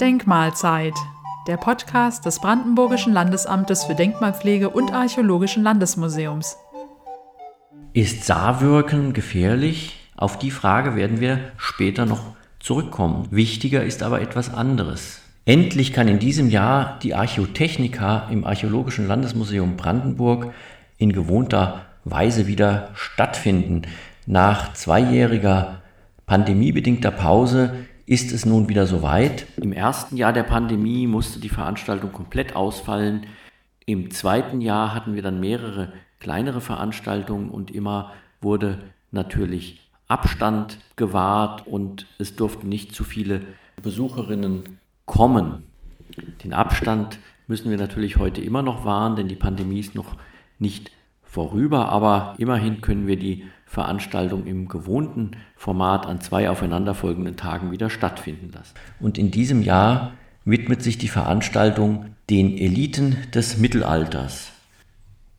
Denkmalzeit, der Podcast des Brandenburgischen Landesamtes für Denkmalpflege und Archäologischen Landesmuseums. Ist Saarwirken gefährlich? Auf die Frage werden wir später noch zurückkommen. Wichtiger ist aber etwas anderes. Endlich kann in diesem Jahr die Archäotechnika im Archäologischen Landesmuseum Brandenburg in gewohnter Weise wieder stattfinden. Nach zweijähriger pandemiebedingter Pause ist es nun wieder soweit. Im ersten Jahr der Pandemie musste die Veranstaltung komplett ausfallen. Im zweiten Jahr hatten wir dann mehrere kleinere Veranstaltungen und immer wurde natürlich Abstand gewahrt und es durften nicht zu viele Besucherinnen kommen. Den Abstand müssen wir natürlich heute immer noch wahren, denn die Pandemie ist noch nicht vorüber, aber immerhin können wir die Veranstaltung im gewohnten Format an zwei aufeinanderfolgenden Tagen wieder stattfinden lassen. Und in diesem Jahr widmet sich die Veranstaltung den Eliten des Mittelalters.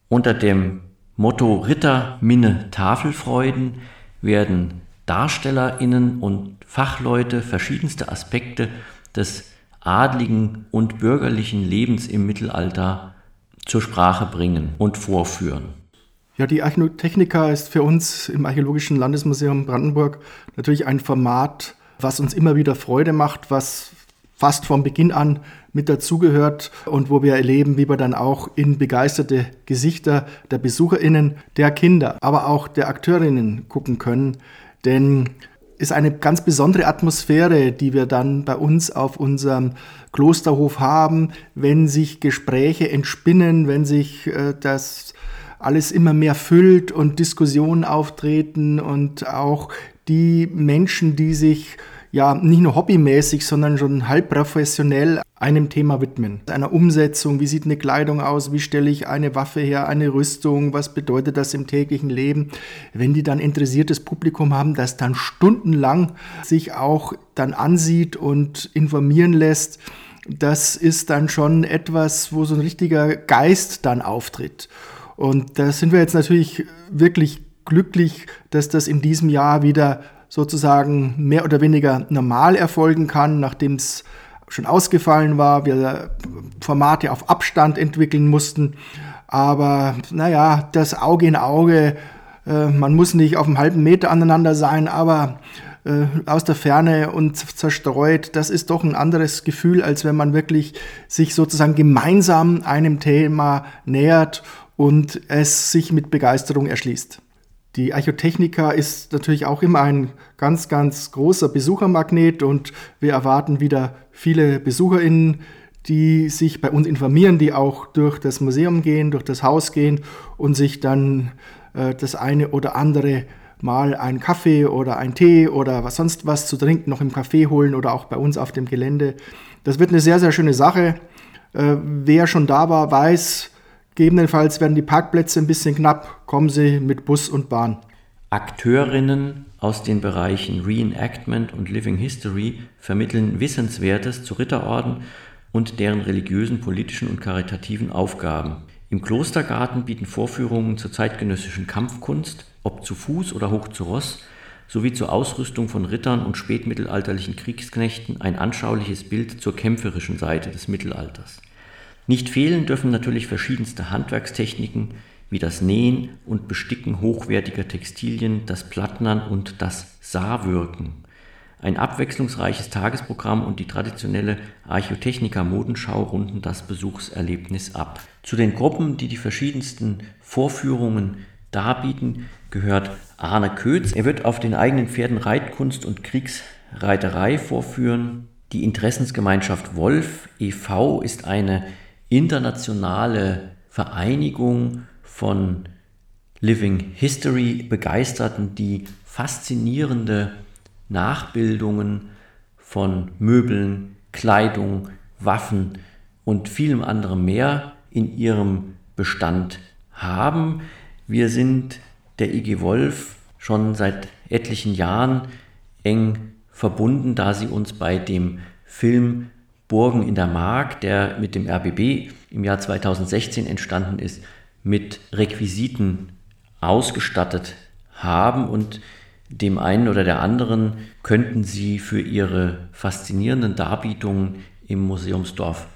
Unter dem Motto Ritter Minne Tafelfreuden werden Darstellerinnen und Fachleute verschiedenste Aspekte des adligen und bürgerlichen Lebens im Mittelalter zur Sprache bringen und vorführen. Ja, die Archäotechnika ist für uns im Archäologischen Landesmuseum Brandenburg natürlich ein Format, was uns immer wieder Freude macht, was fast vom Beginn an mit dazugehört und wo wir erleben, wie wir dann auch in begeisterte Gesichter der BesucherInnen, der Kinder, aber auch der Akteurinnen gucken können. Denn ist eine ganz besondere Atmosphäre, die wir dann bei uns auf unserem Klosterhof haben, wenn sich Gespräche entspinnen, wenn sich äh, das alles immer mehr füllt und Diskussionen auftreten und auch die Menschen, die sich ja nicht nur hobbymäßig, sondern schon halb professionell einem Thema widmen. Einer Umsetzung, wie sieht eine Kleidung aus, wie stelle ich eine Waffe her, eine Rüstung, was bedeutet das im täglichen Leben. Wenn die dann interessiertes Publikum haben, das dann stundenlang sich auch dann ansieht und informieren lässt, das ist dann schon etwas, wo so ein richtiger Geist dann auftritt. Und da sind wir jetzt natürlich wirklich glücklich, dass das in diesem Jahr wieder sozusagen mehr oder weniger normal erfolgen kann, nachdem es schon ausgefallen war, wir Formate auf Abstand entwickeln mussten. Aber naja, das Auge in Auge, äh, man muss nicht auf einem halben Meter aneinander sein, aber äh, aus der Ferne und zerstreut, das ist doch ein anderes Gefühl, als wenn man wirklich sich sozusagen gemeinsam einem Thema nähert und es sich mit Begeisterung erschließt. Die Archotechnika ist natürlich auch immer ein ganz, ganz großer Besuchermagnet und wir erwarten wieder viele BesucherInnen, die sich bei uns informieren, die auch durch das Museum gehen, durch das Haus gehen und sich dann äh, das eine oder andere mal einen Kaffee oder einen Tee oder was sonst was zu trinken noch im Café holen oder auch bei uns auf dem Gelände. Das wird eine sehr, sehr schöne Sache. Äh, wer schon da war, weiß, Gegebenenfalls werden die Parkplätze ein bisschen knapp, kommen Sie mit Bus und Bahn. Akteurinnen aus den Bereichen Reenactment und Living History vermitteln Wissenswertes zu Ritterorden und deren religiösen, politischen und karitativen Aufgaben. Im Klostergarten bieten Vorführungen zur zeitgenössischen Kampfkunst, ob zu Fuß oder hoch zu Ross, sowie zur Ausrüstung von Rittern und spätmittelalterlichen Kriegsknechten ein anschauliches Bild zur kämpferischen Seite des Mittelalters. Nicht fehlen dürfen natürlich verschiedenste Handwerkstechniken wie das Nähen und Besticken hochwertiger Textilien, das Plattnern und das Saarwirken. Ein abwechslungsreiches Tagesprogramm und die traditionelle Archotechniker Modenschau runden das Besuchserlebnis ab. Zu den Gruppen, die die verschiedensten Vorführungen darbieten, gehört Arne Kötz. Er wird auf den eigenen Pferden Reitkunst und Kriegsreiterei vorführen. Die Interessensgemeinschaft Wolf e.V. ist eine internationale Vereinigung von Living History Begeisterten, die faszinierende Nachbildungen von Möbeln, Kleidung, Waffen und vielem anderem mehr in ihrem Bestand haben. Wir sind der IG Wolf schon seit etlichen Jahren eng verbunden, da sie uns bei dem Film Burgen in der Mark, der mit dem RBB im Jahr 2016 entstanden ist, mit Requisiten ausgestattet haben und dem einen oder der anderen könnten Sie für Ihre faszinierenden Darbietungen im Museumsdorf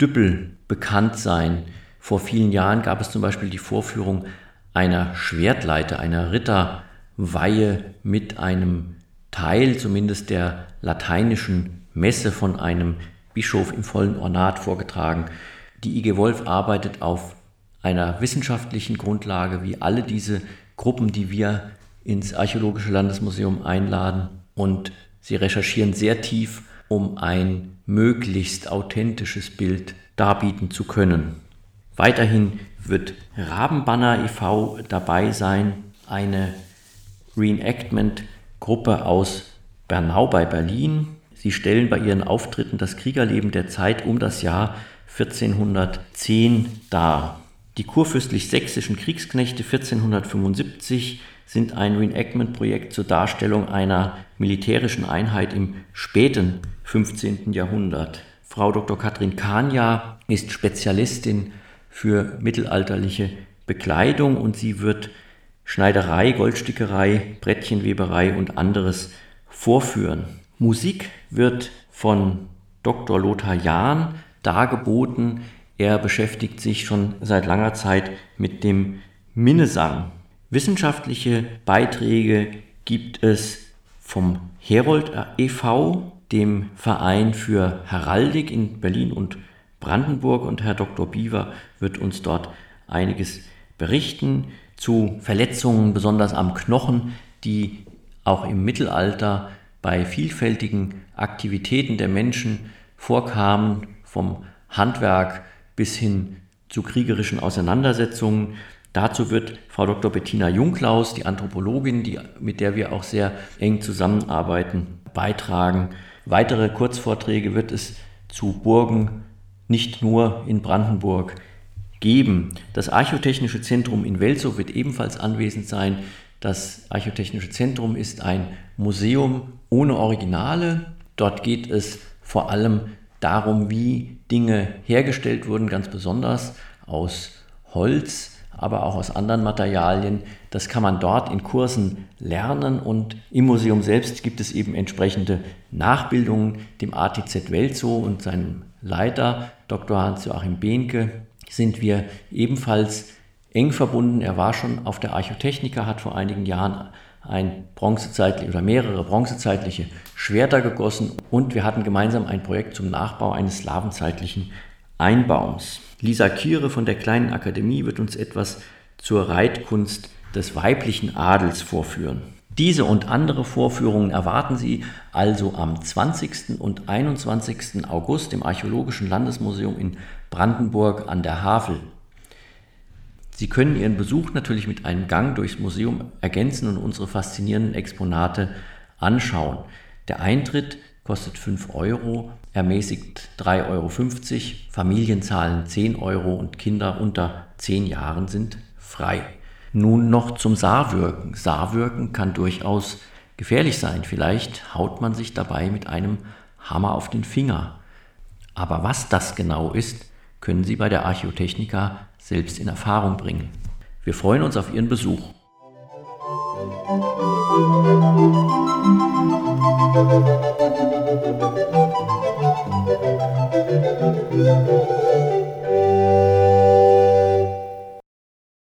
Düppel bekannt sein. Vor vielen Jahren gab es zum Beispiel die Vorführung einer Schwertleiter, einer Ritterweihe mit einem Teil zumindest der lateinischen Messe von einem Bischof im vollen Ornat vorgetragen. Die IG Wolf arbeitet auf einer wissenschaftlichen Grundlage, wie alle diese Gruppen, die wir ins Archäologische Landesmuseum einladen. Und sie recherchieren sehr tief, um ein möglichst authentisches Bild darbieten zu können. Weiterhin wird Rabenbanner e.V. dabei sein, eine Reenactment-Gruppe aus Bernau bei Berlin. Sie stellen bei ihren Auftritten das Kriegerleben der Zeit um das Jahr 1410 dar. Die kurfürstlich-sächsischen Kriegsknechte 1475 sind ein Reenactment-Projekt zur Darstellung einer militärischen Einheit im späten 15. Jahrhundert. Frau Dr. Katrin Kania ist Spezialistin für mittelalterliche Bekleidung und sie wird Schneiderei, Goldstickerei, Brettchenweberei und anderes vorführen. Musik wird von Dr. Lothar Jahn dargeboten. Er beschäftigt sich schon seit langer Zeit mit dem Minnesang. Wissenschaftliche Beiträge gibt es vom Herold e.V., dem Verein für Heraldik in Berlin und Brandenburg und Herr Dr. Biewer wird uns dort einiges berichten zu Verletzungen, besonders am Knochen, die auch im Mittelalter bei vielfältigen Aktivitäten der Menschen vorkamen, vom Handwerk bis hin zu kriegerischen Auseinandersetzungen. Dazu wird Frau Dr. Bettina Jungklaus, die Anthropologin, die, mit der wir auch sehr eng zusammenarbeiten, beitragen. Weitere Kurzvorträge wird es zu Burgen nicht nur in Brandenburg geben. Das Archäotechnische Zentrum in Welzow wird ebenfalls anwesend sein. Das Archäotechnische Zentrum ist ein Museum ohne Originale. Dort geht es vor allem darum, wie Dinge hergestellt wurden, ganz besonders aus Holz, aber auch aus anderen Materialien. Das kann man dort in Kursen lernen und im Museum selbst gibt es eben entsprechende Nachbildungen. Dem ATZ Welzow und seinem Leiter Dr. Hans-Joachim Behnke sind wir ebenfalls eng verbunden. Er war schon auf der Archotechnika, hat vor einigen Jahren ein bronzezeitlich oder mehrere bronzezeitliche Schwerter gegossen und wir hatten gemeinsam ein Projekt zum Nachbau eines slavenzeitlichen Einbaums. Lisa Kiere von der Kleinen Akademie wird uns etwas zur Reitkunst des weiblichen Adels vorführen. Diese und andere Vorführungen erwarten Sie also am 20. und 21. August im Archäologischen Landesmuseum in Brandenburg an der Havel. Sie können Ihren Besuch natürlich mit einem Gang durchs Museum ergänzen und unsere faszinierenden Exponate anschauen. Der Eintritt kostet 5 Euro, ermäßigt 3,50 Euro, Familien zahlen 10 Euro und Kinder unter 10 Jahren sind frei. Nun noch zum Saarwirken. Saarwirken kann durchaus gefährlich sein. Vielleicht haut man sich dabei mit einem Hammer auf den Finger. Aber was das genau ist, können Sie bei der Archäotechnika selbst in Erfahrung bringen. Wir freuen uns auf Ihren Besuch. Musik